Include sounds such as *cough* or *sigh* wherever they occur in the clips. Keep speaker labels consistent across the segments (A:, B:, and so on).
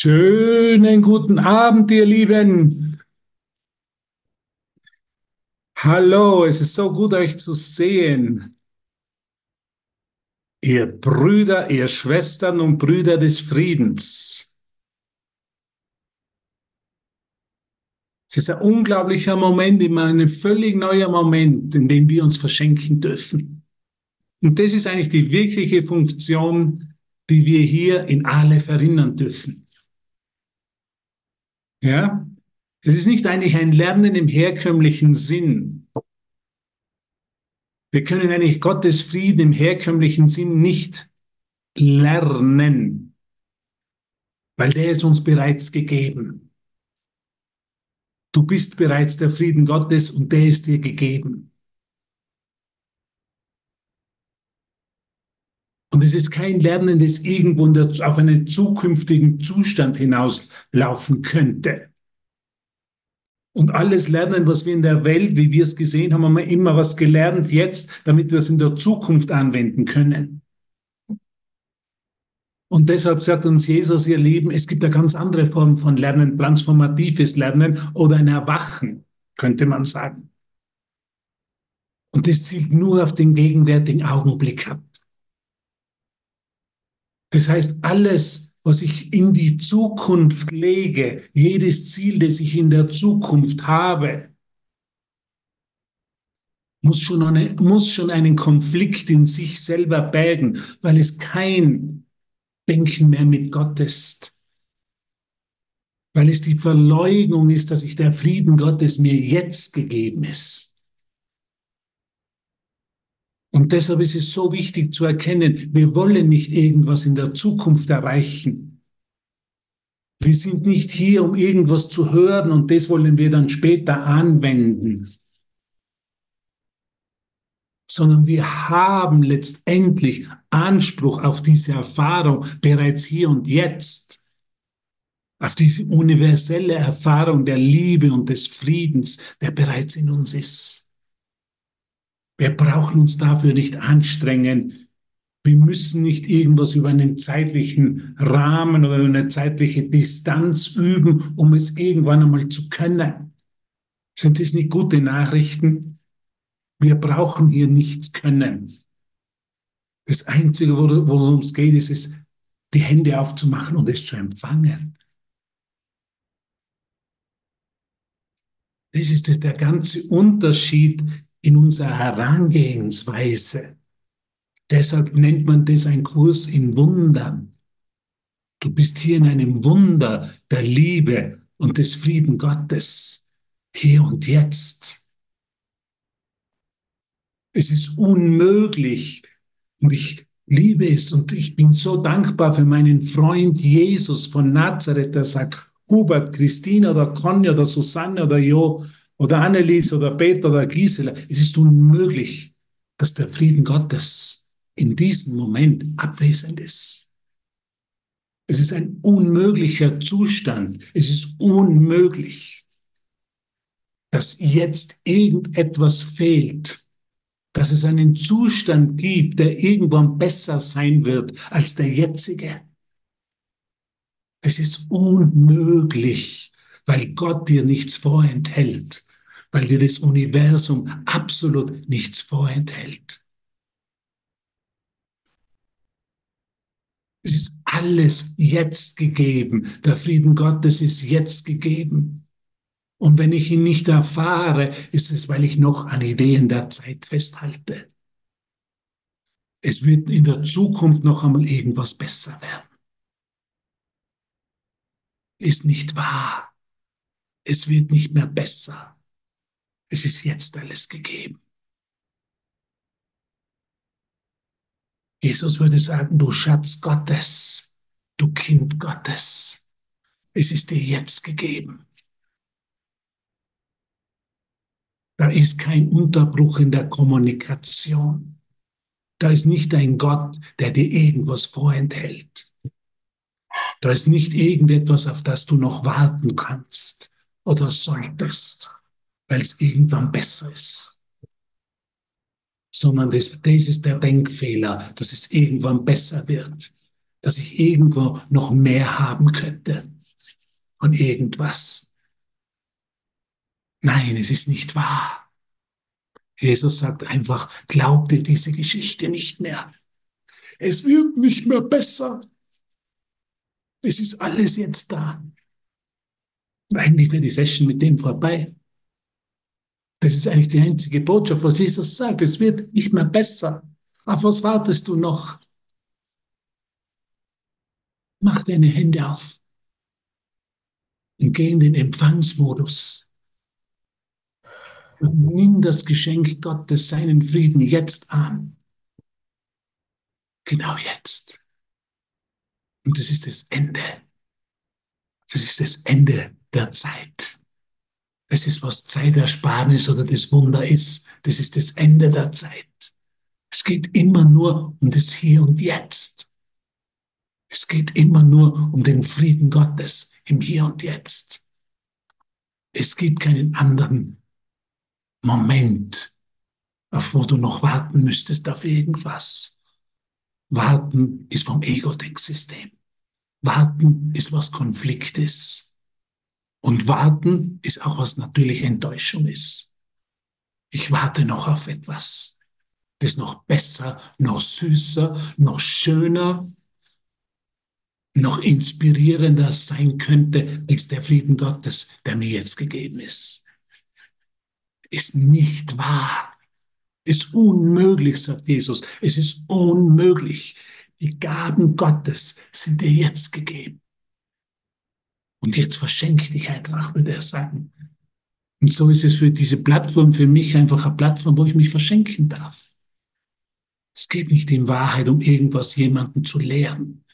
A: Schönen guten Abend, ihr Lieben. Hallo, es ist so gut, euch zu sehen. Ihr Brüder, ihr Schwestern und Brüder des Friedens. Es ist ein unglaublicher Moment, immer ein völlig neuer Moment, in dem wir uns verschenken dürfen. Und das ist eigentlich die wirkliche Funktion, die wir hier in Aleph erinnern dürfen. Ja? Es ist nicht eigentlich ein Lernen im herkömmlichen Sinn. Wir können eigentlich Gottes Frieden im herkömmlichen Sinn nicht lernen, weil der ist uns bereits gegeben. Du bist bereits der Frieden Gottes und der ist dir gegeben. Und es ist kein Lernen, das irgendwo auf einen zukünftigen Zustand hinauslaufen könnte. Und alles Lernen, was wir in der Welt, wie wir es gesehen haben, haben wir immer was gelernt jetzt, damit wir es in der Zukunft anwenden können. Und deshalb sagt uns Jesus, ihr Lieben, es gibt eine ganz andere Form von Lernen, transformatives Lernen oder ein Erwachen, könnte man sagen. Und das zielt nur auf den gegenwärtigen Augenblick ab. Das heißt, alles, was ich in die Zukunft lege, jedes Ziel, das ich in der Zukunft habe, muss schon, eine, muss schon einen Konflikt in sich selber bergen, weil es kein Denken mehr mit Gott ist. Weil es die Verleugnung ist, dass sich der Frieden Gottes mir jetzt gegeben ist. Und deshalb ist es so wichtig zu erkennen, wir wollen nicht irgendwas in der Zukunft erreichen. Wir sind nicht hier, um irgendwas zu hören und das wollen wir dann später anwenden, sondern wir haben letztendlich Anspruch auf diese Erfahrung bereits hier und jetzt, auf diese universelle Erfahrung der Liebe und des Friedens, der bereits in uns ist. Wir brauchen uns dafür nicht anstrengen. Wir müssen nicht irgendwas über einen zeitlichen Rahmen oder eine zeitliche Distanz üben, um es irgendwann einmal zu können. Sind das nicht gute Nachrichten? Wir brauchen hier nichts können. Das Einzige, worum es geht, ist es, die Hände aufzumachen und es zu empfangen. Das ist der ganze Unterschied in unserer Herangehensweise. Deshalb nennt man das ein Kurs in Wundern. Du bist hier in einem Wunder der Liebe und des Frieden Gottes, hier und jetzt. Es ist unmöglich und ich liebe es und ich bin so dankbar für meinen Freund Jesus von Nazareth, der sagt, Hubert, Christina oder Conny oder Susanne oder Jo, oder Annelies oder Peter oder Gisela. Es ist unmöglich, dass der Frieden Gottes in diesem Moment abwesend ist. Es ist ein unmöglicher Zustand. Es ist unmöglich, dass jetzt irgendetwas fehlt, dass es einen Zustand gibt, der irgendwann besser sein wird als der jetzige. Das ist unmöglich, weil Gott dir nichts vorenthält weil dir das Universum absolut nichts vorenthält. Es ist alles jetzt gegeben. Der Frieden Gottes ist jetzt gegeben. Und wenn ich ihn nicht erfahre, ist es, weil ich noch an Ideen der Zeit festhalte. Es wird in der Zukunft noch einmal irgendwas besser werden. Ist nicht wahr. Es wird nicht mehr besser. Es ist jetzt alles gegeben. Jesus würde sagen, du Schatz Gottes, du Kind Gottes, es ist dir jetzt gegeben. Da ist kein Unterbruch in der Kommunikation. Da ist nicht ein Gott, der dir irgendwas vorenthält. Da ist nicht irgendetwas, auf das du noch warten kannst oder solltest weil es irgendwann besser ist. Sondern das, das ist der Denkfehler, dass es irgendwann besser wird. dass ich irgendwo noch mehr haben könnte von irgendwas. Nein, es ist nicht wahr. Jesus sagt einfach, glaub dir diese Geschichte nicht mehr. Es wird nicht mehr besser. Es ist alles jetzt da. eigentlich wäre die Session mit dem vorbei. Das ist eigentlich die einzige Botschaft, was Jesus sagt. Es wird nicht mehr besser. Auf was wartest du noch? Mach deine Hände auf und geh in den Empfangsmodus. Und nimm das Geschenk Gottes, seinen Frieden jetzt an. Genau jetzt. Und das ist das Ende. Das ist das Ende der Zeit. Das ist, was Zeitersparnis oder das Wunder ist. Das ist das Ende der Zeit. Es geht immer nur um das Hier und Jetzt. Es geht immer nur um den Frieden Gottes im Hier und Jetzt. Es gibt keinen anderen Moment, auf wo du noch warten müsstest auf irgendwas. Warten ist vom Ego-Denksystem. Warten ist was Konflikt ist. Und warten ist auch was natürliche Enttäuschung ist. Ich warte noch auf etwas, das noch besser, noch süßer, noch schöner, noch inspirierender sein könnte als der Frieden Gottes, der mir jetzt gegeben ist. Ist nicht wahr. Ist unmöglich, sagt Jesus. Es ist unmöglich. Die Gaben Gottes sind dir jetzt gegeben. Und jetzt verschenk dich einfach, würde er sagen. Und so ist es für diese Plattform für mich einfach eine Plattform, wo ich mich verschenken darf. Es geht nicht in Wahrheit um irgendwas jemanden zu lehren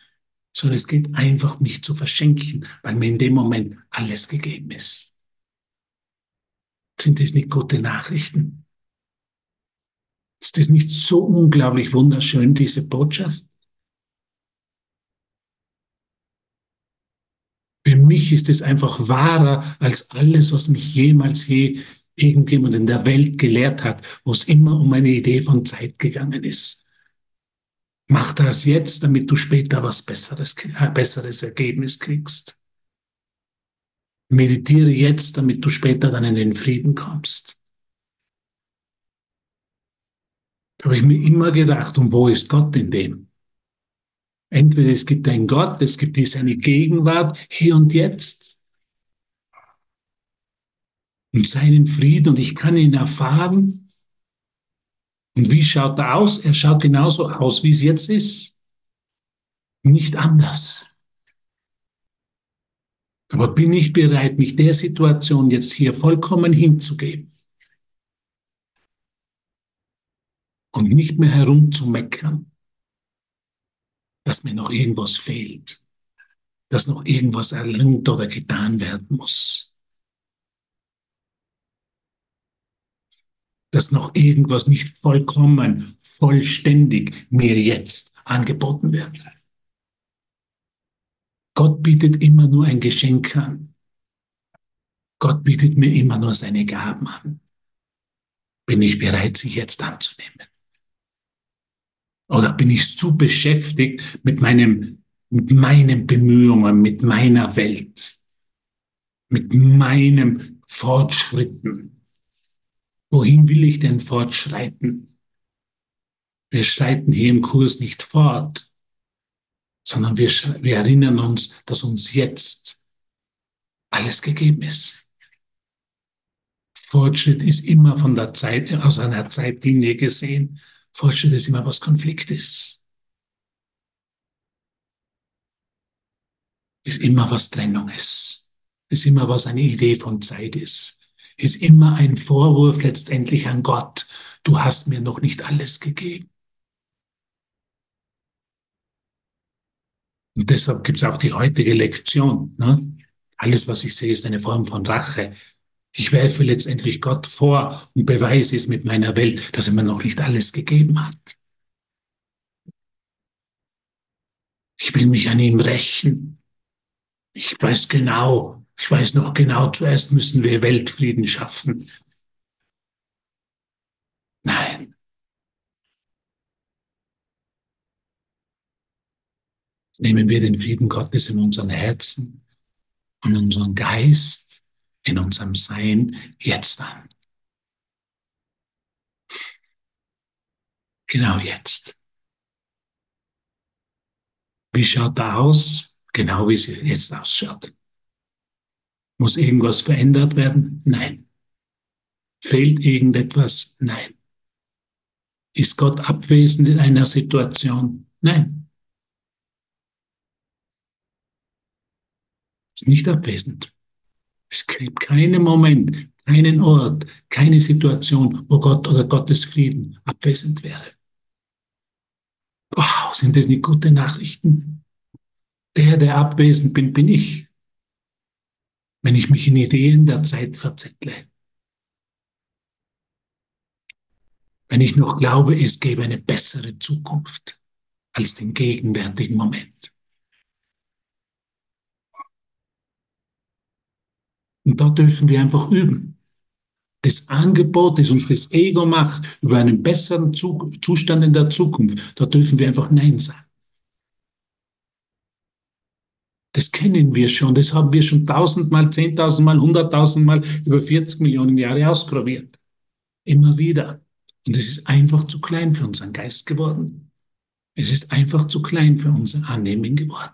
A: sondern es geht einfach, mich zu verschenken, weil mir in dem Moment alles gegeben ist. Sind das nicht gute Nachrichten? Ist das nicht so unglaublich wunderschön, diese Botschaft? Für mich ist es einfach wahrer als alles, was mich jemals je irgendjemand in der Welt gelehrt hat, wo es immer um eine Idee von Zeit gegangen ist. Mach das jetzt, damit du später was Besseres, ein besseres Ergebnis kriegst. Meditiere jetzt, damit du später dann in den Frieden kommst. Da habe ich mir immer gedacht, und wo ist Gott in dem? Entweder es gibt einen Gott, es gibt seine Gegenwart hier und jetzt und seinen Frieden und ich kann ihn erfahren und wie schaut er aus? Er schaut genauso aus, wie es jetzt ist. Nicht anders. Aber bin ich bereit, mich der Situation jetzt hier vollkommen hinzugeben? Und nicht mehr herumzumeckern, dass mir noch irgendwas fehlt, dass noch irgendwas erlangt oder getan werden muss. dass noch irgendwas nicht vollkommen, vollständig mir jetzt angeboten wird. Gott bietet immer nur ein Geschenk an. Gott bietet mir immer nur seine Gaben an. Bin ich bereit, sie jetzt anzunehmen? Oder bin ich zu beschäftigt mit meinem, mit meinen Bemühungen, mit meiner Welt, mit meinem Fortschritten? Wohin will ich denn fortschreiten? Wir schreiten hier im Kurs nicht fort, sondern wir, wir erinnern uns, dass uns jetzt alles gegeben ist. Fortschritt ist immer von der Zeit, aus einer Zeitlinie gesehen. Fortschritt ist immer was Konflikt ist. Ist immer was Trennung ist. Ist immer was eine Idee von Zeit ist ist immer ein Vorwurf letztendlich an Gott. Du hast mir noch nicht alles gegeben. Und deshalb gibt es auch die heutige Lektion. Ne? Alles, was ich sehe, ist eine Form von Rache. Ich werfe letztendlich Gott vor und beweise es mit meiner Welt, dass er mir noch nicht alles gegeben hat. Ich will mich an ihm rächen. Ich weiß genau, ich weiß noch genau, zuerst müssen wir Weltfrieden schaffen. Nein. nehmen wir den Frieden Gottes in unseren Herzen und unseren Geist, in unserem Sein jetzt an. Genau jetzt. Wie schaut er aus? Genau wie es jetzt ausschaut. Muss irgendwas verändert werden? Nein. Fehlt irgendetwas? Nein. Ist Gott abwesend in einer Situation? Nein. Ist nicht abwesend. Es gibt keinen Moment, keinen Ort, keine Situation, wo Gott oder Gottes Frieden abwesend wäre. Wow, sind das nicht gute Nachrichten? Der, der abwesend bin, bin ich. Wenn ich mich in Ideen der Zeit verzettle. Wenn ich noch glaube, es gäbe eine bessere Zukunft als den gegenwärtigen Moment. Und da dürfen wir einfach üben. Das Angebot, das uns das Ego macht über einen besseren Zustand in der Zukunft, da dürfen wir einfach Nein sagen. Das kennen wir schon, das haben wir schon tausendmal, zehntausendmal, hunderttausendmal über 40 Millionen Jahre ausprobiert. Immer wieder. Und es ist einfach zu klein für unseren Geist geworden. Es ist einfach zu klein für unser Annehmen geworden.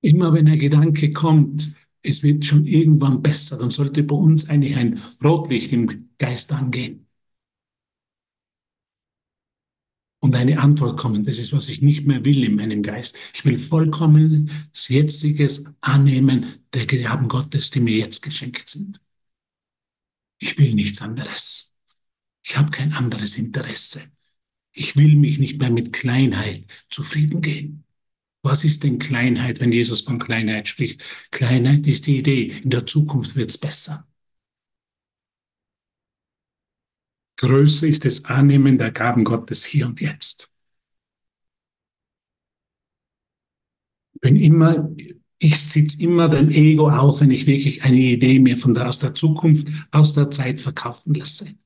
A: Immer wenn ein Gedanke kommt, es wird schon irgendwann besser, dann sollte bei uns eigentlich ein Rotlicht im Geist angehen. Und eine Antwort kommen. Das ist, was ich nicht mehr will in meinem Geist. Ich will vollkommen das Jetziges annehmen der Gaben Gottes, die mir jetzt geschenkt sind. Ich will nichts anderes. Ich habe kein anderes Interesse. Ich will mich nicht mehr mit Kleinheit zufrieden geben. Was ist denn Kleinheit, wenn Jesus von Kleinheit spricht? Kleinheit ist die Idee, in der Zukunft wird es besser. Größe ist das Annehmen der Gaben Gottes hier und jetzt. Ich bin immer, ich sitze immer dem Ego auf, wenn ich wirklich eine Idee mir von der, aus der Zukunft, aus der Zeit verkaufen lasse.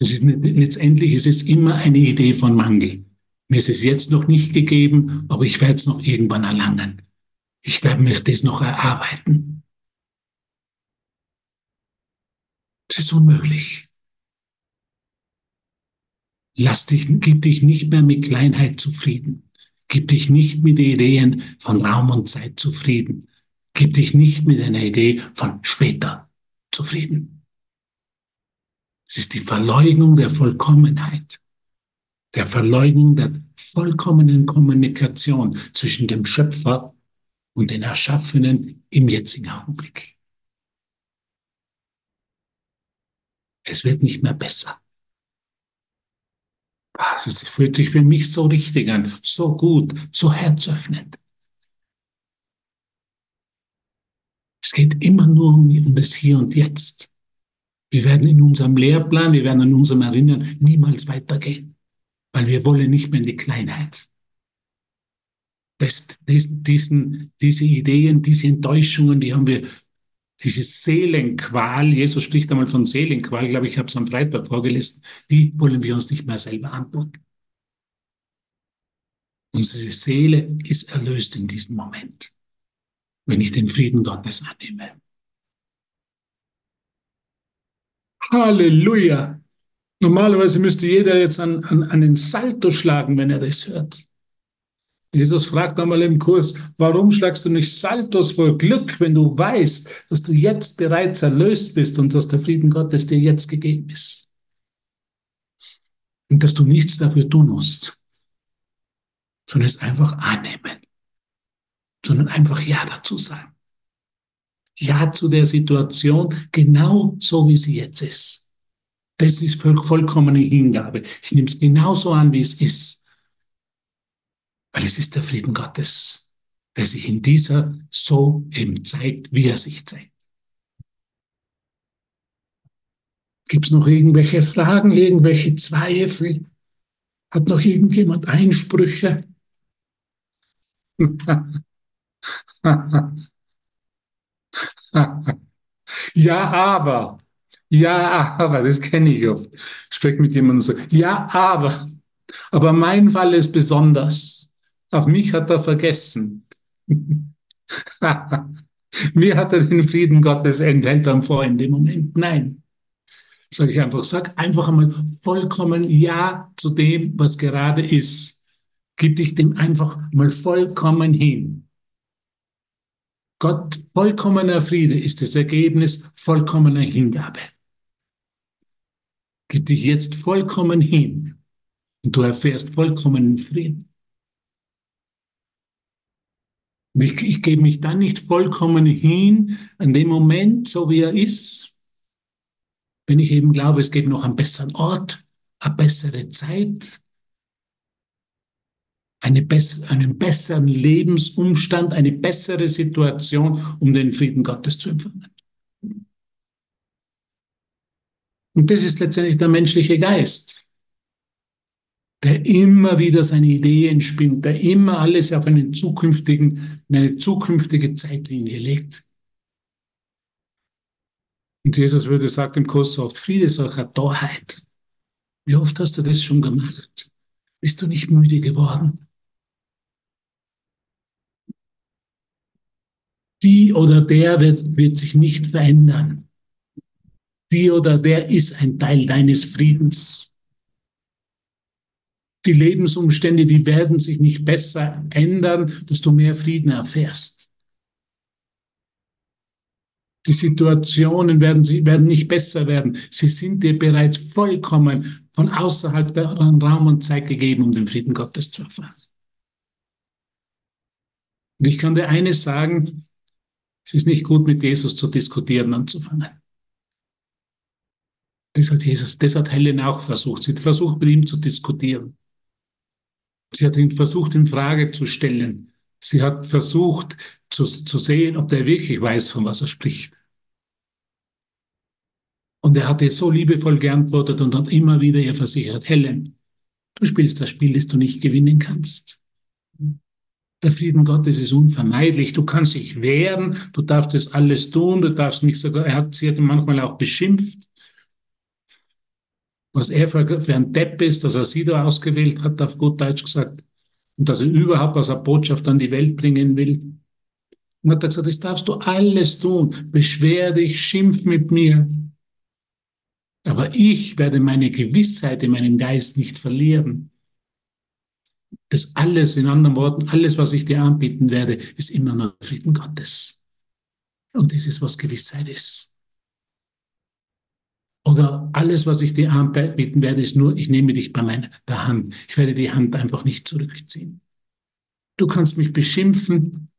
A: Ist, letztendlich ist es immer eine Idee von Mangel. Mir ist es jetzt noch nicht gegeben, aber ich werde es noch irgendwann erlangen. Ich werde mir das noch erarbeiten. Das ist unmöglich. Lass dich, gib dich nicht mehr mit Kleinheit zufrieden. Gib dich nicht mit Ideen von Raum und Zeit zufrieden. Gib dich nicht mit einer Idee von später zufrieden. Es ist die Verleugnung der Vollkommenheit, der Verleugnung der vollkommenen Kommunikation zwischen dem Schöpfer und den Erschaffenen im jetzigen Augenblick. Es wird nicht mehr besser. Es fühlt sich für mich so richtig an, so gut, so herzöffnend. Es geht immer nur um das Hier und Jetzt. Wir werden in unserem Lehrplan, wir werden in unserem Erinnern niemals weitergehen, weil wir wollen nicht mehr in die Kleinheit. Das, das, diesen, diese Ideen, diese Enttäuschungen, die haben wir, diese Seelenqual, Jesus spricht einmal von Seelenqual, glaube ich, habe es am Freitag vorgelesen, die wollen wir uns nicht mehr selber antun. Unsere Seele ist erlöst in diesem Moment, wenn ich den Frieden Gottes annehme. Halleluja. Normalerweise müsste jeder jetzt an, an, an den Salto schlagen, wenn er das hört. Jesus fragt einmal im Kurs, warum schlagst du nicht Saltos vor Glück, wenn du weißt, dass du jetzt bereits erlöst bist und dass der Frieden Gottes dir jetzt gegeben ist? Und dass du nichts dafür tun musst, sondern es einfach annehmen, sondern einfach Ja dazu sagen. Ja zu der Situation, genau so wie sie jetzt ist. Das ist vollkommene Hingabe. Ich nehme es genauso an, wie es ist. Weil es ist der Frieden Gottes, der sich in dieser so eben zeigt, wie er sich zeigt. Gibt es noch irgendwelche Fragen, irgendwelche Zweifel? Hat noch irgendjemand Einsprüche? *laughs* *laughs* Ja, aber. Ja, aber, das kenne ich oft. Spreche mit jemandem so, ja, aber. Aber mein Fall ist besonders. Auf mich hat er vergessen. *laughs* Mir hat er den Frieden Gottes enthält dann vor in dem Moment. Nein. Sage ich einfach, sag einfach einmal vollkommen Ja zu dem, was gerade ist. Gib dich dem einfach mal vollkommen hin. Gott, vollkommener Friede ist das Ergebnis vollkommener Hingabe. Gib dich jetzt vollkommen hin und du erfährst vollkommenen Frieden. Ich, ich gebe mich dann nicht vollkommen hin an dem Moment, so wie er ist, wenn ich eben glaube, es gibt noch einen besseren Ort, eine bessere Zeit, eine bess einen besseren Lebensumstand, eine bessere Situation, um den Frieden Gottes zu empfangen. Und das ist letztendlich der menschliche Geist, der immer wieder seine Ideen spinnt, der immer alles auf einen zukünftigen, eine zukünftige Zeitlinie legt. Und Jesus würde sagt im Kurs so oft, Friede solcher Torheit. Wie oft hast du das schon gemacht? Bist du nicht müde geworden? Die oder der wird, wird sich nicht verändern. Die oder der ist ein Teil deines Friedens. Die Lebensumstände, die werden sich nicht besser ändern, dass du mehr Frieden erfährst. Die Situationen werden, sie werden nicht besser werden. Sie sind dir bereits vollkommen von außerhalb der Raum und Zeit gegeben, um den Frieden Gottes zu erfahren. Und ich kann dir eines sagen, es ist nicht gut, mit Jesus zu diskutieren anzufangen. Das hat Jesus, das hat Helen auch versucht. Sie hat versucht, mit ihm zu diskutieren. Sie hat ihn versucht, in Frage zu stellen. Sie hat versucht, zu, zu sehen, ob der wirklich weiß, von was er spricht. Und er hat ihr so liebevoll geantwortet und hat immer wieder ihr versichert, Helen, du spielst das Spiel, das du nicht gewinnen kannst. Der Frieden Gottes ist unvermeidlich. Du kannst dich wehren, du darfst das alles tun, du darfst mich sogar, er hat, sie hat manchmal auch beschimpft, was er für, für ein Depp ist, dass er sie da ausgewählt hat, auf gut Deutsch gesagt, und dass er überhaupt als eine Botschaft an die Welt bringen will. Und hat er gesagt, das darfst du alles tun. Beschwer dich, schimpf mit mir. Aber ich werde meine Gewissheit in meinem Geist nicht verlieren das alles, in anderen Worten, alles, was ich dir anbieten werde, ist immer nur Frieden Gottes. Und das ist, was Gewissheit ist. Oder alles, was ich dir anbieten werde, ist nur, ich nehme dich bei meiner Hand. Ich werde die Hand einfach nicht zurückziehen. Du kannst mich beschimpfen.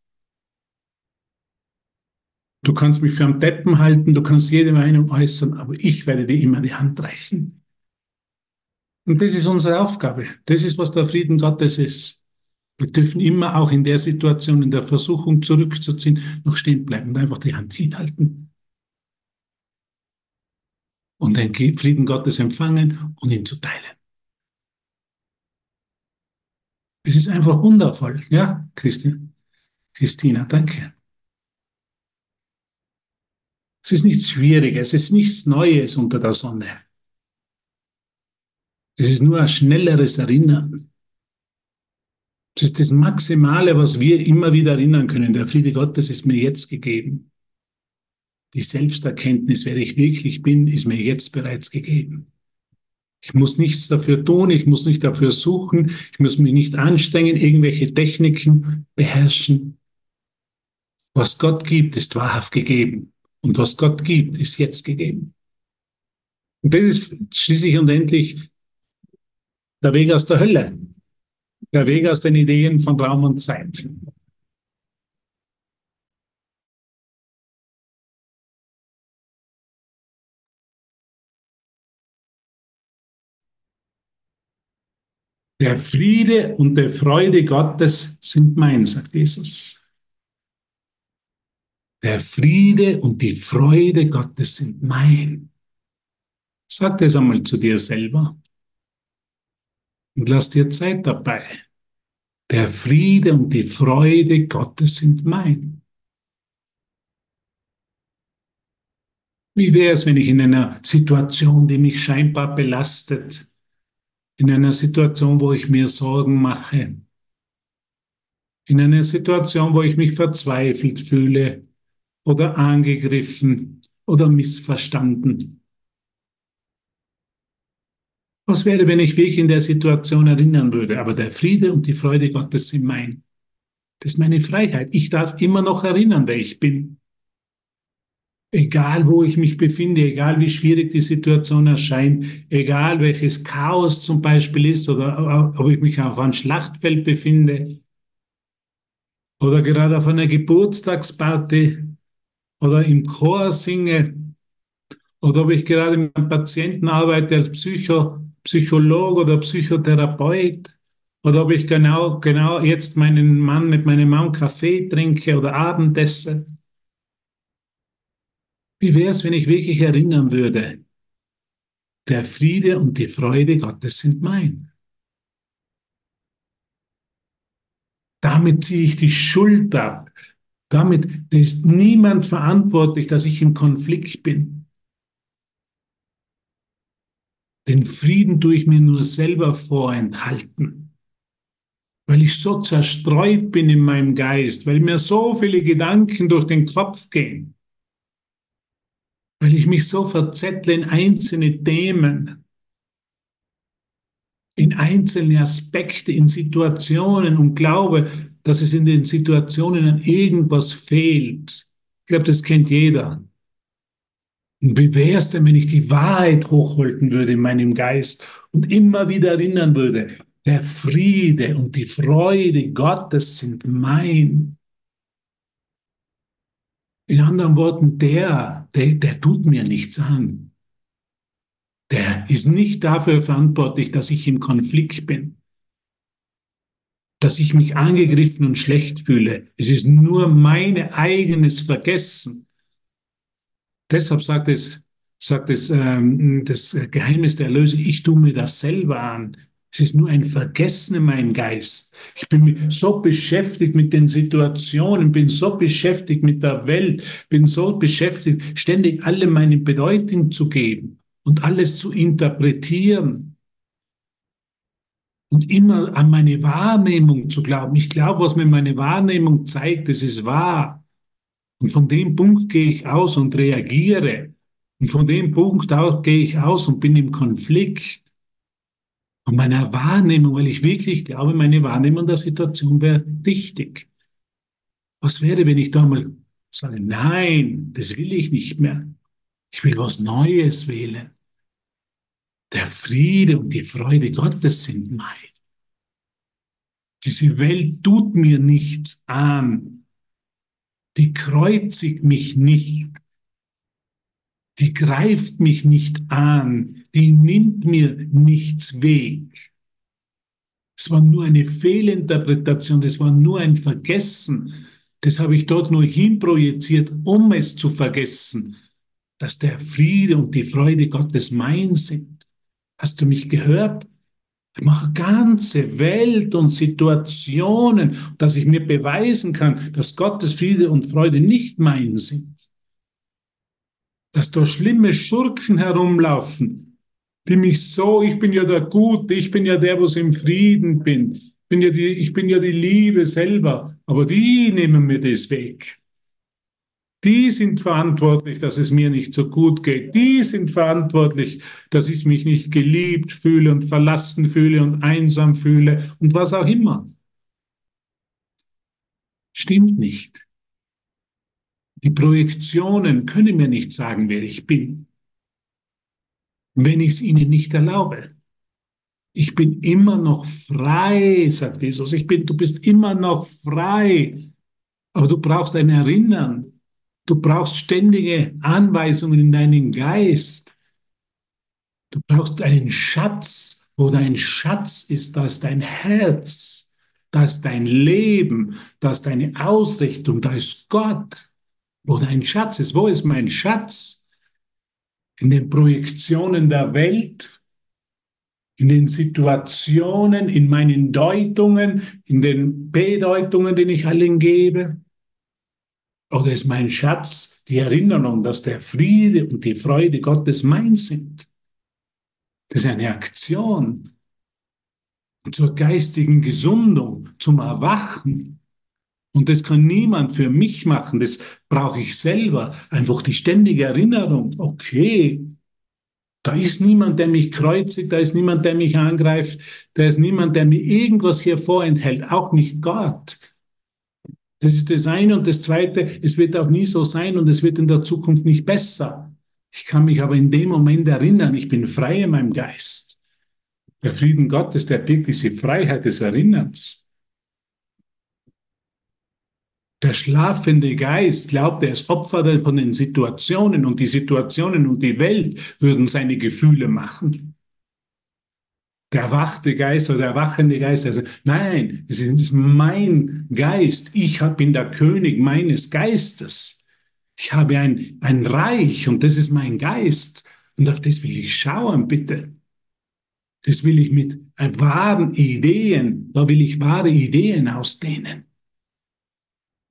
A: Du kannst mich für einen Deppen halten. Du kannst jede Meinung äußern, aber ich werde dir immer die Hand reichen. Und das ist unsere Aufgabe. Das ist, was der Frieden Gottes ist. Wir dürfen immer auch in der Situation, in der Versuchung zurückzuziehen, noch stehen bleiben und einfach die Hand hinhalten. Und den Frieden Gottes empfangen und ihn zu teilen. Es ist einfach wundervoll. Ja, Christian? Christina, danke. Es ist nichts Schwieriges, es ist nichts Neues unter der Sonne. Es ist nur ein schnelleres Erinnern. Das ist das Maximale, was wir immer wieder erinnern können. Der Friede Gottes ist mir jetzt gegeben. Die Selbsterkenntnis, wer ich wirklich bin, ist mir jetzt bereits gegeben. Ich muss nichts dafür tun, ich muss nicht dafür suchen, ich muss mich nicht anstrengen, irgendwelche Techniken beherrschen. Was Gott gibt, ist wahrhaft gegeben. Und was Gott gibt, ist jetzt gegeben. Und das ist schließlich und endlich der Weg aus der Hölle. Der Weg aus den Ideen von Raum und Zeit. Der Friede und die Freude Gottes sind mein, sagt Jesus. Der Friede und die Freude Gottes sind mein. Sag das einmal zu dir selber und lass dir Zeit dabei. Der Friede und die Freude Gottes sind mein. Wie wäre es, wenn ich in einer Situation, die mich scheinbar belastet, in einer Situation, wo ich mir Sorgen mache, in einer Situation, wo ich mich verzweifelt fühle oder angegriffen oder missverstanden. Was wäre, wenn ich mich in der Situation erinnern würde, aber der Friede und die Freude Gottes sind mein. Das ist meine Freiheit. Ich darf immer noch erinnern, wer ich bin. Egal, wo ich mich befinde, egal wie schwierig die Situation erscheint, egal welches Chaos zum Beispiel ist oder ob ich mich auf einem Schlachtfeld befinde oder gerade auf einer Geburtstagsparty oder im Chor singe oder ob ich gerade mit einem Patienten arbeite als Psycho, Psychologe oder Psychotherapeut oder ob ich genau, genau jetzt meinen Mann mit meinem Mann Kaffee trinke oder Abendessen wie wäre es, wenn ich wirklich erinnern würde, der Friede und die Freude Gottes sind mein. Damit ziehe ich die Schuld ab. Damit ist niemand verantwortlich, dass ich im Konflikt bin. Den Frieden tue ich mir nur selber vorenthalten, weil ich so zerstreut bin in meinem Geist, weil mir so viele Gedanken durch den Kopf gehen weil ich mich so verzettle in einzelne Themen, in einzelne Aspekte, in Situationen und glaube, dass es in den Situationen an irgendwas fehlt. Ich glaube, das kennt jeder. Und wie wäre es denn, wenn ich die Wahrheit hochhalten würde in meinem Geist und immer wieder erinnern würde, der Friede und die Freude Gottes sind mein. In anderen Worten, der, der, der tut mir nichts an. Der ist nicht dafür verantwortlich, dass ich im Konflikt bin, dass ich mich angegriffen und schlecht fühle. Es ist nur mein eigenes Vergessen. Deshalb sagt es, sagt es ähm, das Geheimnis der Erlösung, ich tue mir das selber an. Es ist nur ein Vergessen in meinem Geist. Ich bin so beschäftigt mit den Situationen, bin so beschäftigt mit der Welt, bin so beschäftigt, ständig alle meine Bedeutung zu geben und alles zu interpretieren und immer an meine Wahrnehmung zu glauben. Ich glaube, was mir meine Wahrnehmung zeigt, es ist wahr. Und von dem Punkt gehe ich aus und reagiere. Und von dem Punkt aus gehe ich aus und bin im Konflikt von meiner Wahrnehmung, weil ich wirklich glaube, meine Wahrnehmung der Situation wäre richtig. Was wäre, wenn ich da mal sage, nein, das will ich nicht mehr. Ich will was Neues wählen. Der Friede und die Freude Gottes sind mein. Diese Welt tut mir nichts an. Die kreuzigt mich nicht die greift mich nicht an, die nimmt mir nichts weg. Es war nur eine Fehlinterpretation, das war nur ein Vergessen. Das habe ich dort nur hinprojiziert, um es zu vergessen, dass der Friede und die Freude Gottes mein sind. Hast du mich gehört? Ich mache ganze Welt und Situationen, dass ich mir beweisen kann, dass Gottes Friede und Freude nicht mein sind dass da schlimme Schurken herumlaufen, die mich so, ich bin ja der Gute, ich bin ja der, wo im Frieden bin, ich bin ja die, ich bin ja die Liebe selber, aber die nehmen mir das weg. Die sind verantwortlich, dass es mir nicht so gut geht. Die sind verantwortlich, dass ich mich nicht geliebt fühle und verlassen fühle und einsam fühle und was auch immer. Stimmt nicht. Die Projektionen können mir nicht sagen, wer ich bin, wenn ich es ihnen nicht erlaube. Ich bin immer noch frei, sagt Jesus. Ich bin, du bist immer noch frei. Aber du brauchst ein Erinnern. Du brauchst ständige Anweisungen in deinen Geist. Du brauchst einen Schatz. Wo dein Schatz ist, da ist dein Herz. Da ist dein Leben. Da ist deine Ausrichtung. Da ist Gott wo dein Schatz ist. Wo ist mein Schatz? In den Projektionen der Welt, in den Situationen, in meinen Deutungen, in den Bedeutungen, die ich allen gebe. Oder ist mein Schatz die Erinnerung, dass der Friede und die Freude Gottes mein sind? Das ist eine Aktion zur geistigen Gesundung, zum Erwachen. Und das kann niemand für mich machen, das brauche ich selber. Einfach die ständige Erinnerung, okay, da ist niemand, der mich kreuzigt, da ist niemand, der mich angreift, da ist niemand, der mir irgendwas hier vorenthält, auch nicht Gott. Das ist das eine. Und das zweite, es wird auch nie so sein und es wird in der Zukunft nicht besser. Ich kann mich aber in dem Moment erinnern, ich bin frei in meinem Geist. Der Frieden Gottes, der birgt diese Freiheit des Erinnerns. Der schlafende Geist glaubt, er ist Opfer von den Situationen und die Situationen und die Welt würden seine Gefühle machen. Der erwachte Geist oder der erwachende Geist, also nein, es ist mein Geist. Ich bin der König meines Geistes. Ich habe ein, ein Reich und das ist mein Geist. Und auf das will ich schauen, bitte. Das will ich mit wahren Ideen, da will ich wahre Ideen ausdehnen.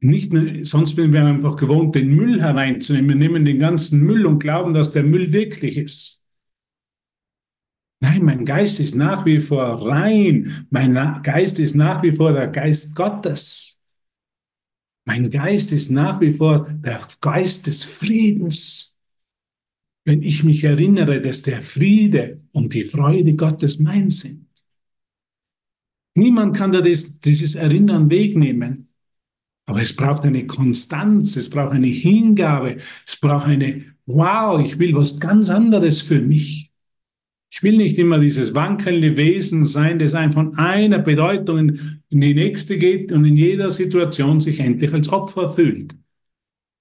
A: Nicht nur, sonst sind wir einfach gewohnt, den Müll hereinzunehmen. Wir nehmen den ganzen Müll und glauben, dass der Müll wirklich ist. Nein, mein Geist ist nach wie vor rein. Mein Geist ist nach wie vor der Geist Gottes. Mein Geist ist nach wie vor der Geist des Friedens. Wenn ich mich erinnere, dass der Friede und die Freude Gottes mein sind. Niemand kann da das, dieses Erinnern wegnehmen. Aber es braucht eine Konstanz, es braucht eine Hingabe, es braucht eine, wow, ich will was ganz anderes für mich. Ich will nicht immer dieses wankelnde Wesen sein, das einfach von einer Bedeutung in die nächste geht und in jeder Situation sich endlich als Opfer fühlt.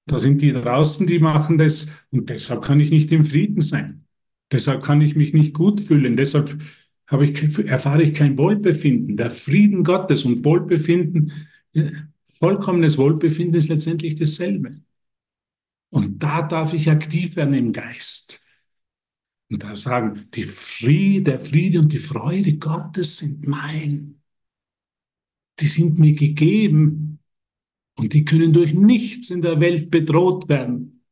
A: Da sind die draußen, die machen das und deshalb kann ich nicht im Frieden sein. Deshalb kann ich mich nicht gut fühlen. Deshalb habe ich, erfahre ich kein Wohlbefinden. Der Frieden Gottes und Wohlbefinden Vollkommenes Wohlbefinden ist letztendlich dasselbe. Und da darf ich aktiv werden im Geist. Und da sagen, die Friede, der Friede und die Freude Gottes sind mein. Die sind mir gegeben und die können durch nichts in der Welt bedroht werden.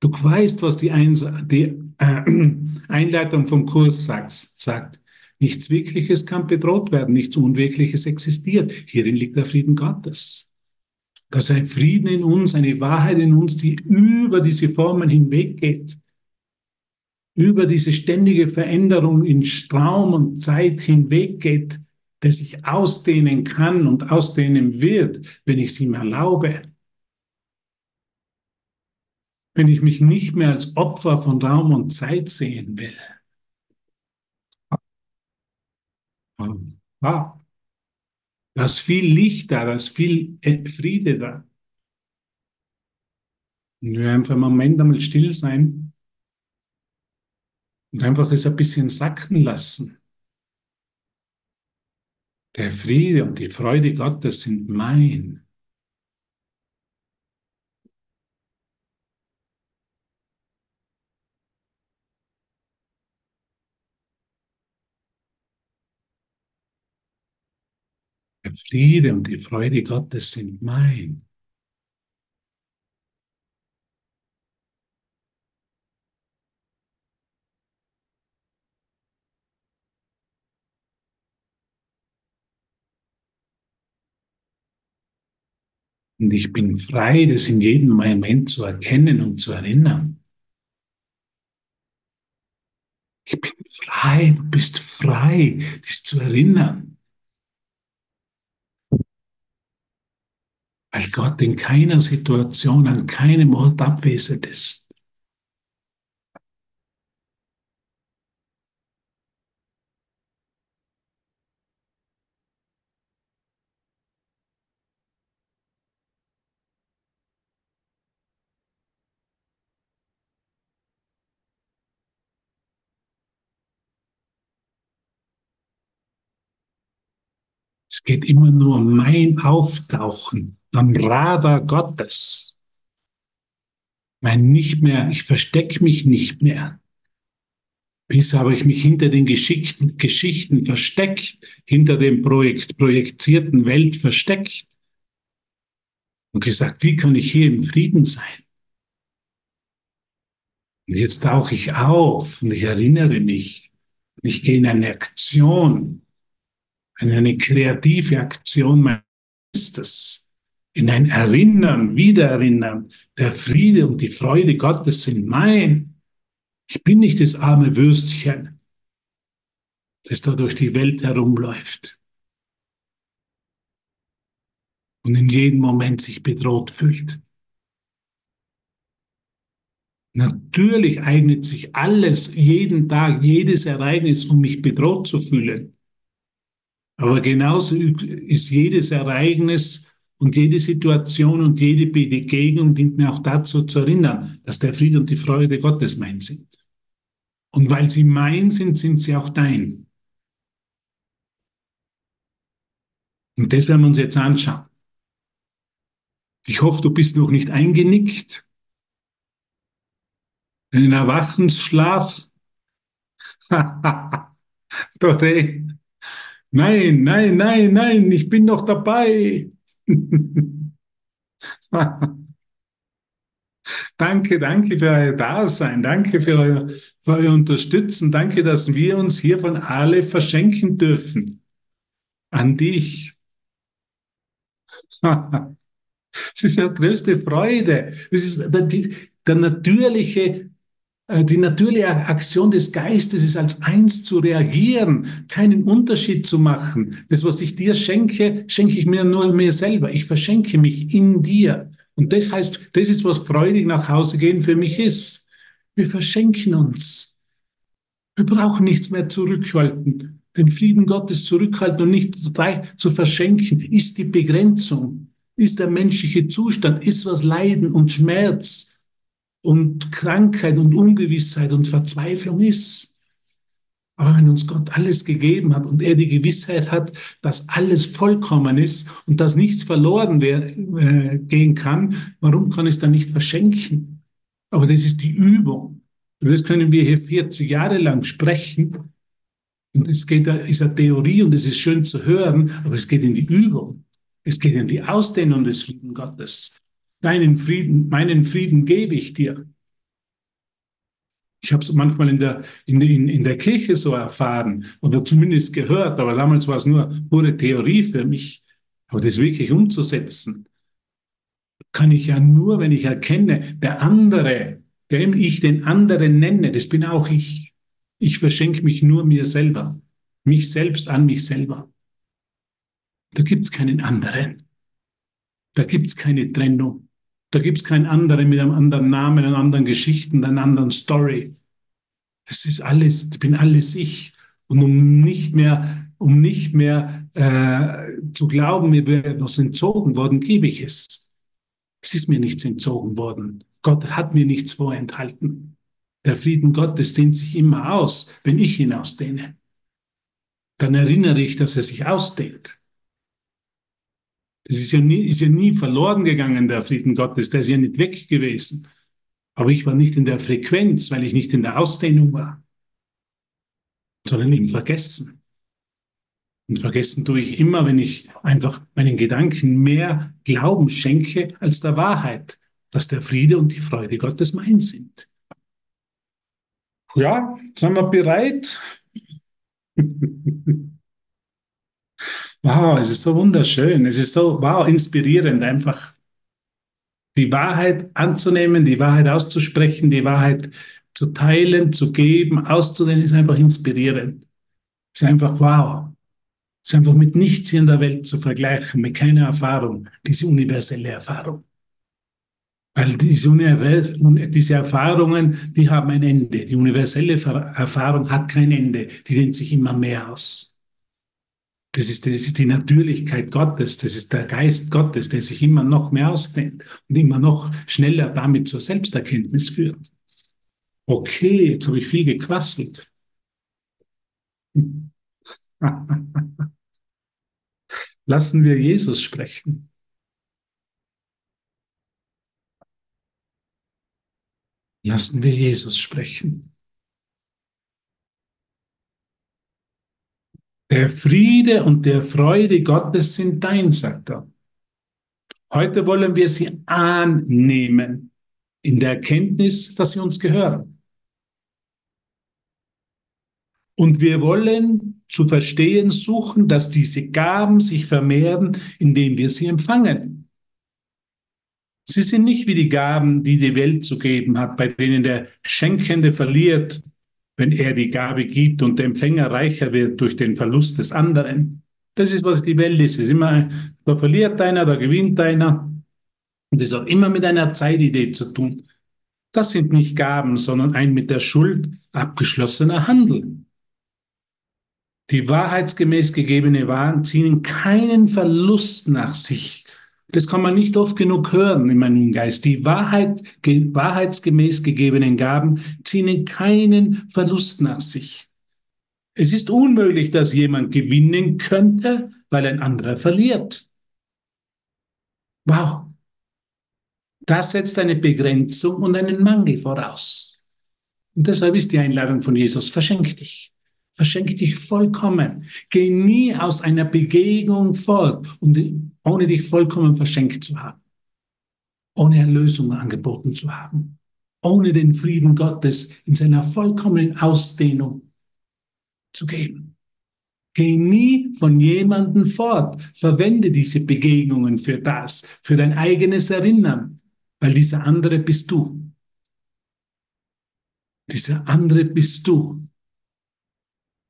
A: Du weißt, was die, Eins die äh, *clears throat* Einleitung vom Kurs sagt, sagt. Nichts Wirkliches kann bedroht werden, nichts Unwirkliches existiert. Hierin liegt der Frieden Gottes. Da ist ein Frieden in uns, eine Wahrheit in uns, die über diese Formen hinweggeht, über diese ständige Veränderung in Raum und Zeit hinweggeht, der sich ausdehnen kann und ausdehnen wird, wenn ich es ihm erlaube. Wenn ich mich nicht mehr als Opfer von Raum und Zeit sehen will. Ah, da ist viel Licht da, da ist viel äh, Friede da. Und wir einfach einen Moment einmal still sein und einfach das ein bisschen sacken lassen. Der Friede und die Freude Gottes sind mein. Der Friede und die Freude Gottes sind mein. Und ich bin frei, das in jedem Moment zu erkennen und zu erinnern. Ich bin frei, du bist frei, dies zu erinnern. weil Gott in keiner Situation, an keinem Ort abwesend ist. Es geht immer nur um mein Auftauchen am Radar Gottes. Mein nicht mehr, ich verstecke mich nicht mehr. Bisher habe ich mich hinter den Geschichten, Geschichten versteckt, hinter dem Projekt, projizierten Welt versteckt. und gesagt, wie kann ich hier im Frieden sein? Und jetzt tauche ich auf und ich erinnere mich. Ich gehe in eine Aktion, in eine kreative Aktion meines Geistes, in ein Erinnern, Wiedererinnern. Der Friede und die Freude Gottes sind mein. Ich bin nicht das arme Würstchen, das da durch die Welt herumläuft und in jedem Moment sich bedroht fühlt. Natürlich eignet sich alles, jeden Tag, jedes Ereignis, um mich bedroht zu fühlen. Aber genauso ist jedes Ereignis und jede Situation und jede Begegnung dient mir auch dazu zu erinnern, dass der Friede und die Freude Gottes mein sind. Und weil sie mein sind, sind sie auch dein. Und das werden wir uns jetzt anschauen. Ich hoffe, du bist noch nicht eingenickt. Einen Erwachensschlaf. *laughs* Dore. Nein, nein, nein, nein, ich bin noch dabei. *laughs* danke, danke für euer Dasein. Danke für euer, für euer Unterstützen. Danke, dass wir uns hier von alle verschenken dürfen. An dich. *laughs* Es ist ja größte Freude. Es ist der, der natürliche, die natürliche Aktion des Geistes ist als eins zu reagieren, keinen Unterschied zu machen. Das, was ich dir schenke, schenke ich mir nur mir selber. Ich verschenke mich in dir. Und das heißt, das ist, was freudig nach Hause gehen für mich ist. Wir verschenken uns. Wir brauchen nichts mehr zurückhalten. Den Frieden Gottes zurückhalten und nicht zu verschenken, ist die Begrenzung ist der menschliche Zustand, ist was Leiden und Schmerz und Krankheit und Ungewissheit und Verzweiflung ist. Aber wenn uns Gott alles gegeben hat und er die Gewissheit hat, dass alles vollkommen ist und dass nichts verloren äh, gehen kann, warum kann es dann nicht verschenken? Aber das ist die Übung. Das können wir hier 40 Jahre lang sprechen. Und es geht, ist eine Theorie und es ist schön zu hören, aber es geht in die Übung. Es geht in die Ausdehnung des Frieden Gottes. Deinen Frieden, meinen Frieden gebe ich dir. Ich habe es manchmal in der, in, in, in der Kirche so erfahren oder zumindest gehört, aber damals war es nur pure Theorie für mich. Aber das wirklich umzusetzen, kann ich ja nur, wenn ich erkenne, der andere, dem ich den anderen nenne, das bin auch ich. Ich verschenke mich nur mir selber, mich selbst an mich selber. Da gibt es keinen anderen. Da gibt es keine Trennung. Da gibt es keinen anderen mit einem anderen Namen, einer anderen Geschichten, einer anderen Story. Das ist alles, ich bin alles ich. Und um nicht mehr, um nicht mehr äh, zu glauben, mir wäre etwas entzogen worden, gebe ich es. Es ist mir nichts entzogen worden. Gott hat mir nichts vorenthalten. Der Frieden Gottes dehnt sich immer aus, wenn ich ihn ausdehne. Dann erinnere ich, dass er sich ausdehnt. Das ist ja, nie, ist ja nie verloren gegangen, der Frieden Gottes, der ist ja nicht weg gewesen. Aber ich war nicht in der Frequenz, weil ich nicht in der Ausdehnung war, sondern im Vergessen. Und vergessen tue ich immer, wenn ich einfach meinen Gedanken mehr Glauben schenke als der Wahrheit, dass der Friede und die Freude Gottes mein sind. Ja, sind wir bereit? *laughs* Wow, es ist so wunderschön. Es ist so, wow, inspirierend, einfach die Wahrheit anzunehmen, die Wahrheit auszusprechen, die Wahrheit zu teilen, zu geben, auszudehnen, ist einfach inspirierend. Es ist einfach wow. Es ist einfach mit nichts hier in der Welt zu vergleichen, mit keiner Erfahrung, diese universelle Erfahrung. Weil diese, diese Erfahrungen, die haben ein Ende. Die universelle Erfahrung hat kein Ende. Die dehnt sich immer mehr aus. Das ist, das ist die Natürlichkeit Gottes, das ist der Geist Gottes, der sich immer noch mehr ausdehnt und immer noch schneller damit zur Selbsterkenntnis führt. Okay, jetzt habe ich viel gequasselt. *laughs* Lassen wir Jesus sprechen. Lassen wir Jesus sprechen. Der Friede und der Freude Gottes sind dein, sagt er. Heute wollen wir sie annehmen in der Erkenntnis, dass sie uns gehören. Und wir wollen zu verstehen suchen, dass diese Gaben sich vermehren, indem wir sie empfangen. Sie sind nicht wie die Gaben, die die Welt zu geben hat, bei denen der Schenkende verliert, wenn er die Gabe gibt und der Empfänger reicher wird durch den Verlust des anderen. Das ist, was die Welt ist. Es ist immer, da verliert einer, da gewinnt einer. Und das hat immer mit einer Zeitidee zu tun. Das sind nicht Gaben, sondern ein mit der Schuld abgeschlossener Handel. Die wahrheitsgemäß gegebene Waren ziehen keinen Verlust nach sich. Das kann man nicht oft genug hören in meinem Geist. Die Wahrheit, wahrheitsgemäß gegebenen Gaben ziehen keinen Verlust nach sich. Es ist unmöglich, dass jemand gewinnen könnte, weil ein anderer verliert. Wow. Das setzt eine Begrenzung und einen Mangel voraus. Und deshalb ist die Einladung von Jesus, verschenk dich. Verschenk dich vollkommen. Geh nie aus einer Begegnung fort, ohne dich vollkommen verschenkt zu haben. Ohne Erlösung angeboten zu haben. Ohne den Frieden Gottes in seiner vollkommenen Ausdehnung zu geben. Geh nie von jemandem fort. Verwende diese Begegnungen für das, für dein eigenes Erinnern, weil dieser andere bist du. Dieser andere bist du.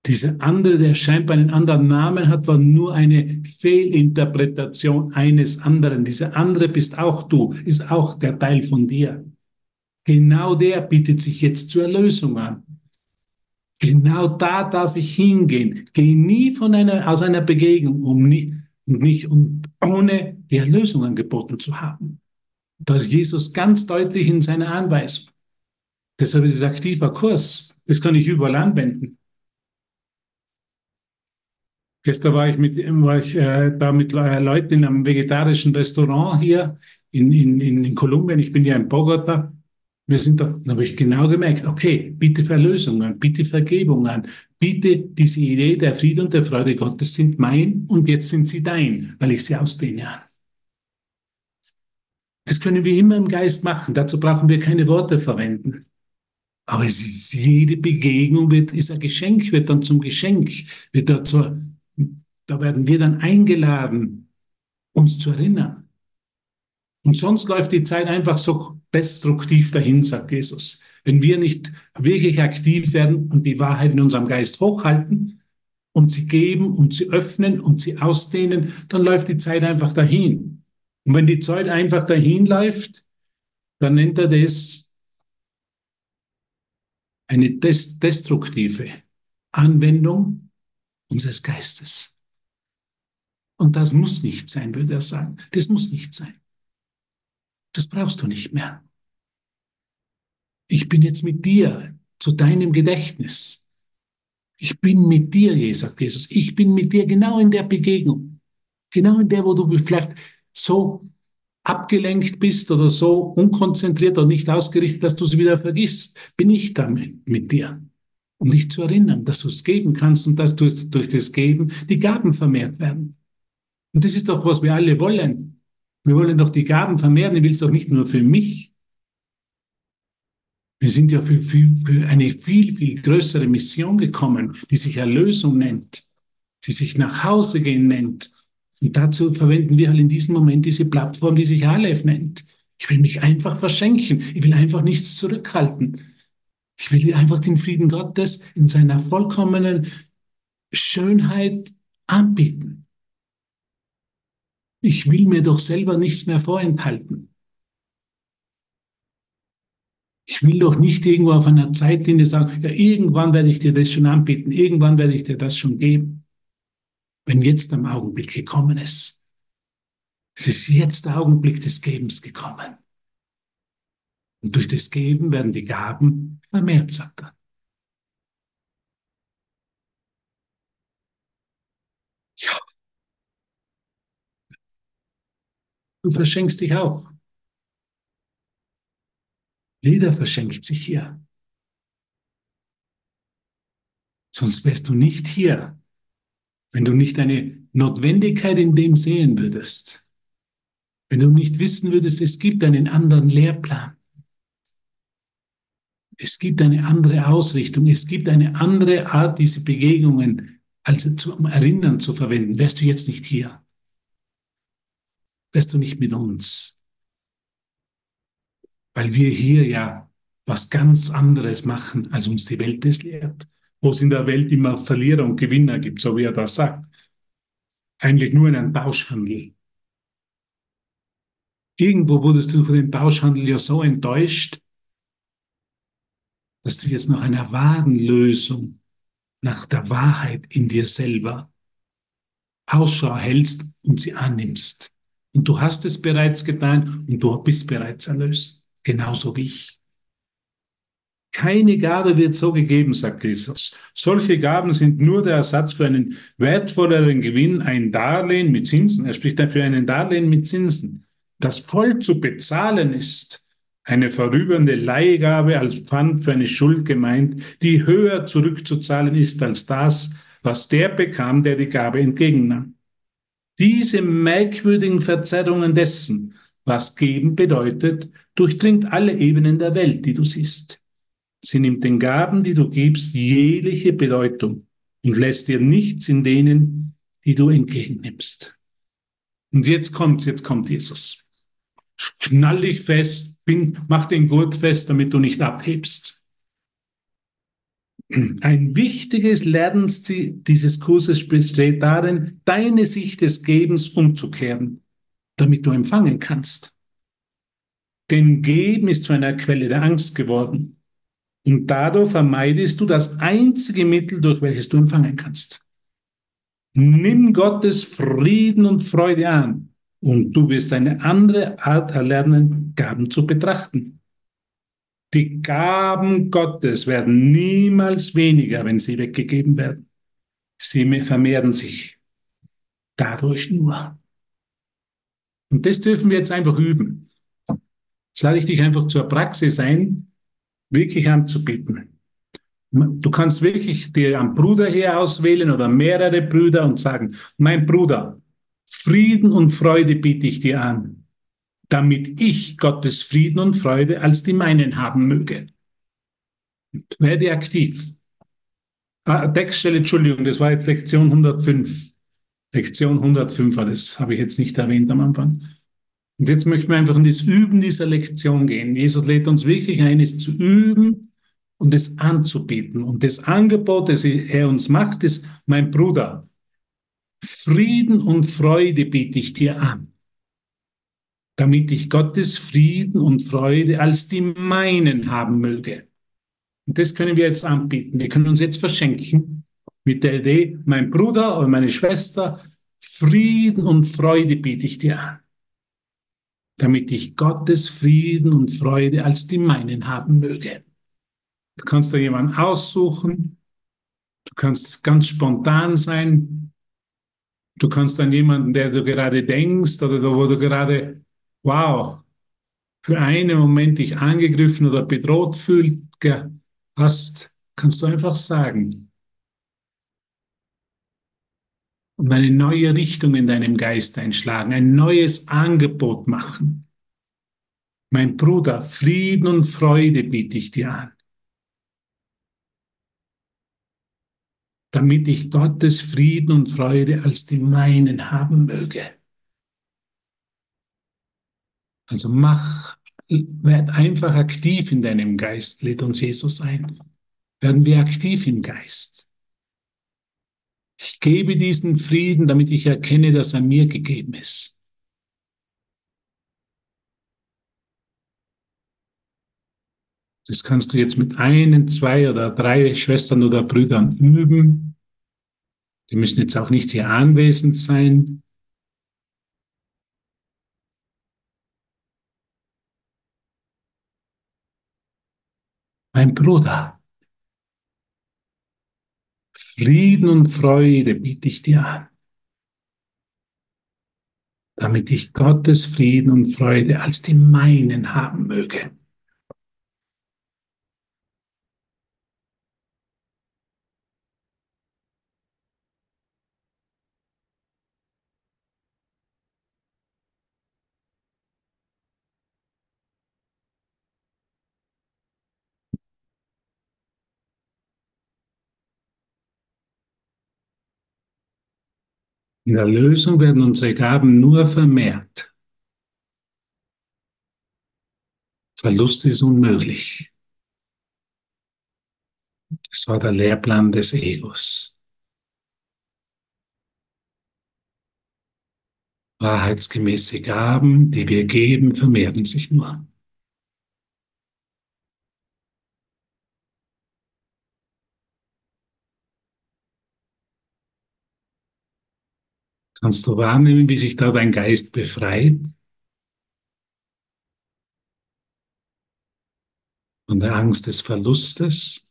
A: Dieser andere, der scheinbar einen anderen Namen hat, war nur eine Fehlinterpretation eines anderen. Dieser andere bist auch du, ist auch der Teil von dir. Genau der bietet sich jetzt zur Erlösung an. Genau da darf ich hingehen. Geh nie von einer, aus einer Begegnung, um nicht, nicht um, ohne die Erlösung angeboten zu haben. Da ist Jesus ganz deutlich in seiner Anweisung. Deshalb ist es aktiver Kurs. Das kann ich überall anwenden. Gestern war ich, mit, war ich äh, da mit äh, Leuten in einem vegetarischen Restaurant hier in, in, in Kolumbien. Ich bin ja in Bogota. Wir sind da, da habe ich genau gemerkt, okay, bitte Verlösung an, bitte Vergebung an, bitte diese Idee der Friede und der Freude Gottes sind mein und jetzt sind sie dein, weil ich sie ausdehne an. Das können wir immer im Geist machen, dazu brauchen wir keine Worte verwenden. Aber es ist, jede Begegnung wird, ist ein Geschenk, wird dann zum Geschenk, wird da zur, da werden wir dann eingeladen, uns zu erinnern. Und sonst läuft die Zeit einfach so destruktiv dahin, sagt Jesus. Wenn wir nicht wirklich aktiv werden und die Wahrheit in unserem Geist hochhalten und sie geben und sie öffnen und sie ausdehnen, dann läuft die Zeit einfach dahin. Und wenn die Zeit einfach dahin läuft, dann nennt er das eine destruktive Anwendung unseres Geistes. Und das muss nicht sein, würde er sagen. Das muss nicht sein. Das brauchst du nicht mehr. Ich bin jetzt mit dir zu deinem Gedächtnis. Ich bin mit dir, sagt Jesus. Ich bin mit dir genau in der Begegnung. Genau in der, wo du vielleicht so abgelenkt bist oder so unkonzentriert oder nicht ausgerichtet, dass du sie wieder vergisst, bin ich damit mit dir. Um dich zu erinnern, dass du es geben kannst und dass durch das Geben die Gaben vermehrt werden. Und das ist doch, was wir alle wollen. Wir wollen doch die Gaben vermehren. Ich will es doch nicht nur für mich. Wir sind ja für, für, für eine viel, viel größere Mission gekommen, die sich Erlösung nennt, die sich nach Hause gehen nennt. Und dazu verwenden wir halt in diesem Moment diese Plattform, die sich Aleph nennt. Ich will mich einfach verschenken. Ich will einfach nichts zurückhalten. Ich will einfach den Frieden Gottes in seiner vollkommenen Schönheit anbieten. Ich will mir doch selber nichts mehr vorenthalten. Ich will doch nicht irgendwo auf einer Zeitlinie sagen, ja, irgendwann werde ich dir das schon anbieten, irgendwann werde ich dir das schon geben. Wenn jetzt am Augenblick gekommen ist. Es ist jetzt der Augenblick des Gebens gekommen. Und durch das Geben werden die Gaben vermehrt, sagt er. Du verschenkst dich auch. Jeder verschenkt sich hier. Sonst wärst du nicht hier, wenn du nicht eine Notwendigkeit in dem sehen würdest. Wenn du nicht wissen würdest, es gibt einen anderen Lehrplan. Es gibt eine andere Ausrichtung. Es gibt eine andere Art, diese Begegnungen als zum Erinnern zu verwenden. Wärst du jetzt nicht hier? Wärst du nicht mit uns? Weil wir hier ja was ganz anderes machen, als uns die Welt es lehrt. Wo es in der Welt immer Verlierer und Gewinner gibt, so wie er das sagt. Eigentlich nur in einem Tauschhandel. Irgendwo wurdest du von dem Tauschhandel ja so enttäuscht, dass du jetzt nach einer wahren Lösung, nach der Wahrheit in dir selber Ausschau hältst und sie annimmst. Und du hast es bereits getan und du bist bereits erlöst, genauso wie ich. Keine Gabe wird so gegeben, sagt Jesus. Solche Gaben sind nur der Ersatz für einen wertvolleren Gewinn, ein Darlehen mit Zinsen. Er spricht dafür einen Darlehen mit Zinsen, das voll zu bezahlen ist eine vorübernde Leihgabe als Pfand für eine Schuld gemeint, die höher zurückzuzahlen ist als das, was der bekam, der die Gabe entgegennahm. Diese merkwürdigen Verzerrungen dessen, was geben bedeutet, durchdringt alle Ebenen der Welt, die du siehst. Sie nimmt den Gaben, die du gibst, jegliche Bedeutung und lässt dir nichts in denen, die du entgegennimmst. Und jetzt kommt, jetzt kommt Jesus. Knall dich fest, bin, mach den Gurt fest, damit du nicht abhebst. Ein wichtiges Lernziel dieses Kurses besteht darin, deine Sicht des Gebens umzukehren, damit du empfangen kannst. Denn Geben ist zu einer Quelle der Angst geworden. Und dadurch vermeidest du das einzige Mittel, durch welches du empfangen kannst. Nimm Gottes Frieden und Freude an und du wirst eine andere Art erlernen, Gaben zu betrachten. Die Gaben Gottes werden niemals weniger, wenn sie weggegeben werden. Sie vermehren sich dadurch nur. Und das dürfen wir jetzt einfach üben. Jetzt lade ich dich einfach zur Praxis ein, wirklich anzubieten. Du kannst wirklich dir einen Bruder hier auswählen oder mehrere Brüder und sagen, mein Bruder, Frieden und Freude biete ich dir an, damit ich Gottes Frieden und Freude als die meinen haben möge. Werde aktiv. Ah, Textstelle, Entschuldigung, das war jetzt Lektion 105. Lektion 105 war das, habe ich jetzt nicht erwähnt am Anfang. Und jetzt möchten wir einfach in das Üben dieser Lektion gehen. Jesus lädt uns wirklich ein, es zu üben und es anzubieten. Und das Angebot, das er uns macht, ist, mein Bruder, Frieden und Freude biete ich dir an, damit ich Gottes Frieden und Freude als die meinen haben möge. Und das können wir jetzt anbieten. Wir können uns jetzt verschenken mit der Idee, mein Bruder oder meine Schwester, Frieden und Freude biete ich dir an, damit ich Gottes Frieden und Freude als die meinen haben möge. Du kannst da jemanden aussuchen, du kannst ganz spontan sein, Du kannst an jemanden, der du gerade denkst oder wo du gerade, wow, für einen Moment dich angegriffen oder bedroht fühlt, hast, kannst du einfach sagen. Und eine neue Richtung in deinem Geist einschlagen, ein neues Angebot machen. Mein Bruder, Frieden und Freude biete ich dir an. damit ich Gottes Frieden und Freude als die meinen haben möge. Also mach, werd einfach aktiv in deinem Geist, lädt uns Jesus ein. Werden wir aktiv im Geist. Ich gebe diesen Frieden, damit ich erkenne, dass er mir gegeben ist. Das kannst du jetzt mit ein, zwei oder drei Schwestern oder Brüdern üben. Die müssen jetzt auch nicht hier anwesend sein. Mein Bruder, Frieden und Freude biete ich dir an, damit ich Gottes Frieden und Freude als die meinen haben möge. In der Lösung werden unsere Gaben nur vermehrt. Verlust ist unmöglich. Das war der Lehrplan des Egos. Wahrheitsgemäße Gaben, die wir geben, vermehren sich nur. Kannst du wahrnehmen, wie sich da dein Geist befreit? Von der Angst des Verlustes?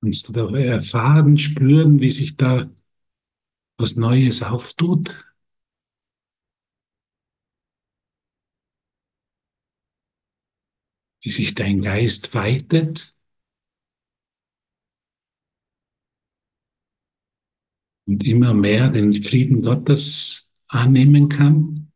A: Kannst du da erfahren, spüren, wie sich da was Neues auftut? Wie sich dein Geist weitet? Und immer mehr den Frieden Gottes annehmen kann?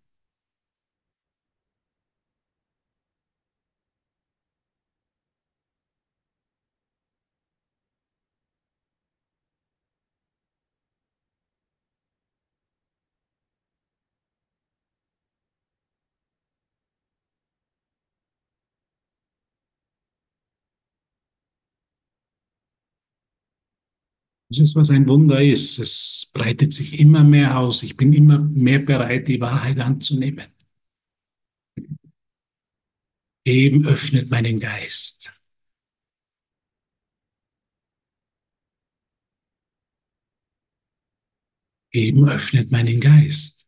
A: Das ist, was ein Wunder ist. Es breitet sich immer mehr aus. Ich bin immer mehr bereit, die Wahrheit anzunehmen. Eben öffnet meinen Geist. Eben öffnet meinen Geist.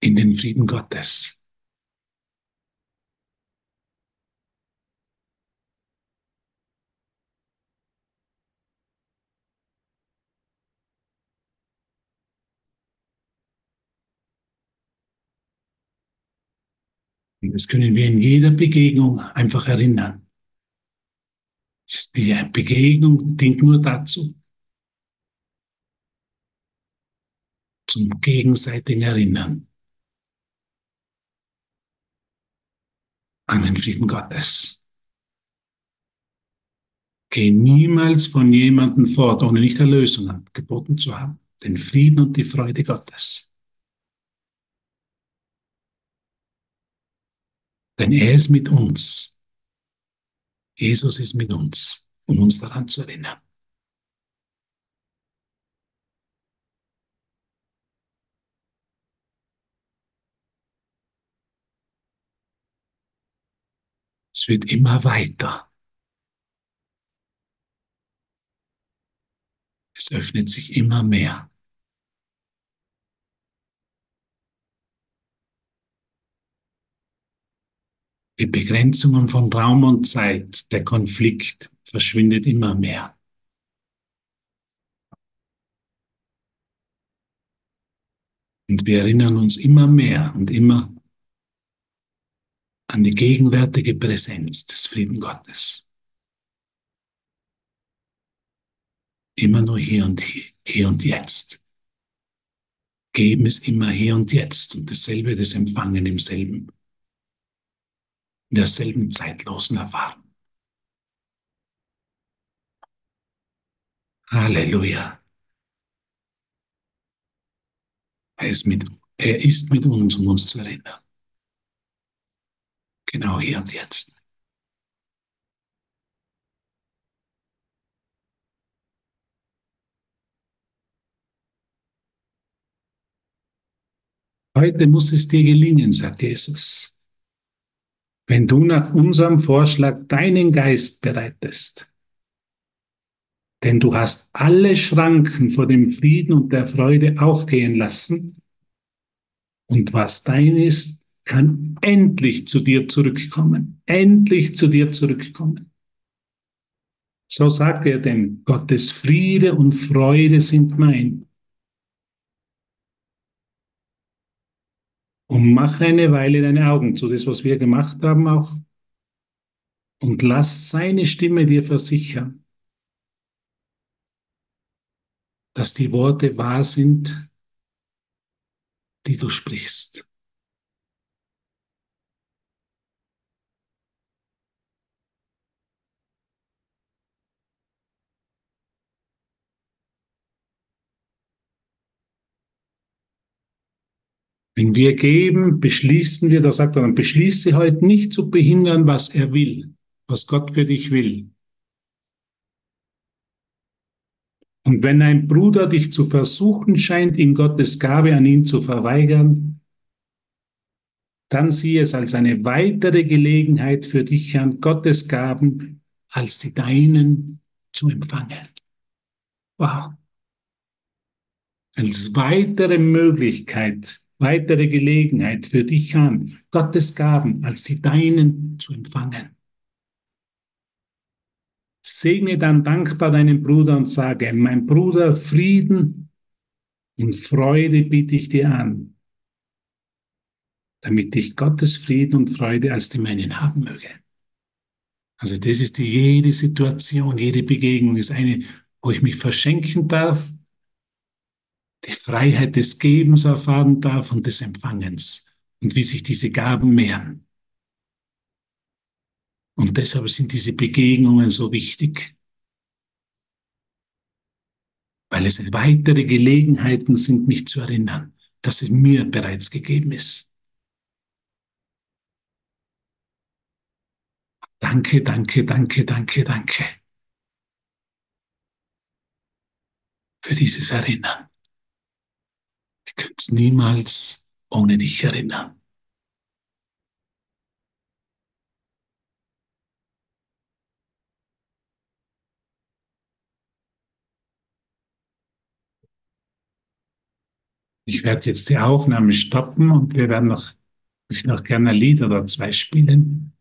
A: In den Frieden Gottes. Und das können wir in jeder Begegnung einfach erinnern. Die Begegnung dient nur dazu, zum gegenseitigen Erinnern an den Frieden Gottes. Geh niemals von jemandem fort, ohne nicht Erlösung angeboten zu haben. Den Frieden und die Freude Gottes. Denn er ist mit uns. Jesus ist mit uns, um uns daran zu erinnern. Es wird immer weiter. Es öffnet sich immer mehr. Die Begrenzungen von Raum und Zeit, der Konflikt verschwindet immer mehr. Und wir erinnern uns immer mehr und immer an die gegenwärtige Präsenz des Frieden Gottes. Immer nur hier und hier, hier und jetzt. Geben ist immer hier und jetzt und dasselbe das Empfangen im selben derselben zeitlosen Erfahrung. Halleluja. Er ist, mit, er ist mit uns, um uns zu erinnern. Genau hier und jetzt. Heute muss es dir gelingen, sagt Jesus wenn du nach unserem Vorschlag deinen Geist bereitest. Denn du hast alle Schranken vor dem Frieden und der Freude aufgehen lassen. Und was dein ist, kann endlich zu dir zurückkommen. Endlich zu dir zurückkommen. So sagt er denn, Gottes Friede und Freude sind mein. Und mach eine Weile deine Augen zu, das, was wir gemacht haben auch. Und lass seine Stimme dir versichern, dass die Worte wahr sind, die du sprichst. Wenn wir geben, beschließen wir, da sagt er, dann beschließe heute nicht zu behindern, was er will, was Gott für dich will. Und wenn ein Bruder dich zu versuchen scheint, ihm Gottes Gabe an ihn zu verweigern, dann sieh es als eine weitere Gelegenheit für dich an Gottes Gaben als die deinen zu empfangen. Wow. Als weitere Möglichkeit, weitere Gelegenheit für dich an, Gottes Gaben als die deinen zu empfangen. Segne dann dankbar deinen Bruder und sage, mein Bruder, Frieden und Freude biete ich dir an, damit ich Gottes Frieden und Freude als die meinen haben möge. Also das ist die, jede Situation, jede Begegnung ist eine, wo ich mich verschenken darf, die Freiheit des Gebens erfahren darf und des Empfangens und wie sich diese Gaben mehren. Und deshalb sind diese Begegnungen so wichtig, weil es weitere Gelegenheiten sind, mich zu erinnern, dass es mir bereits gegeben ist. Danke, danke, danke, danke, danke für dieses Erinnern. Könnte es niemals ohne dich erinnern. Ich werde jetzt die Aufnahme stoppen und wir werden noch, ich noch gerne ein Lied oder zwei spielen.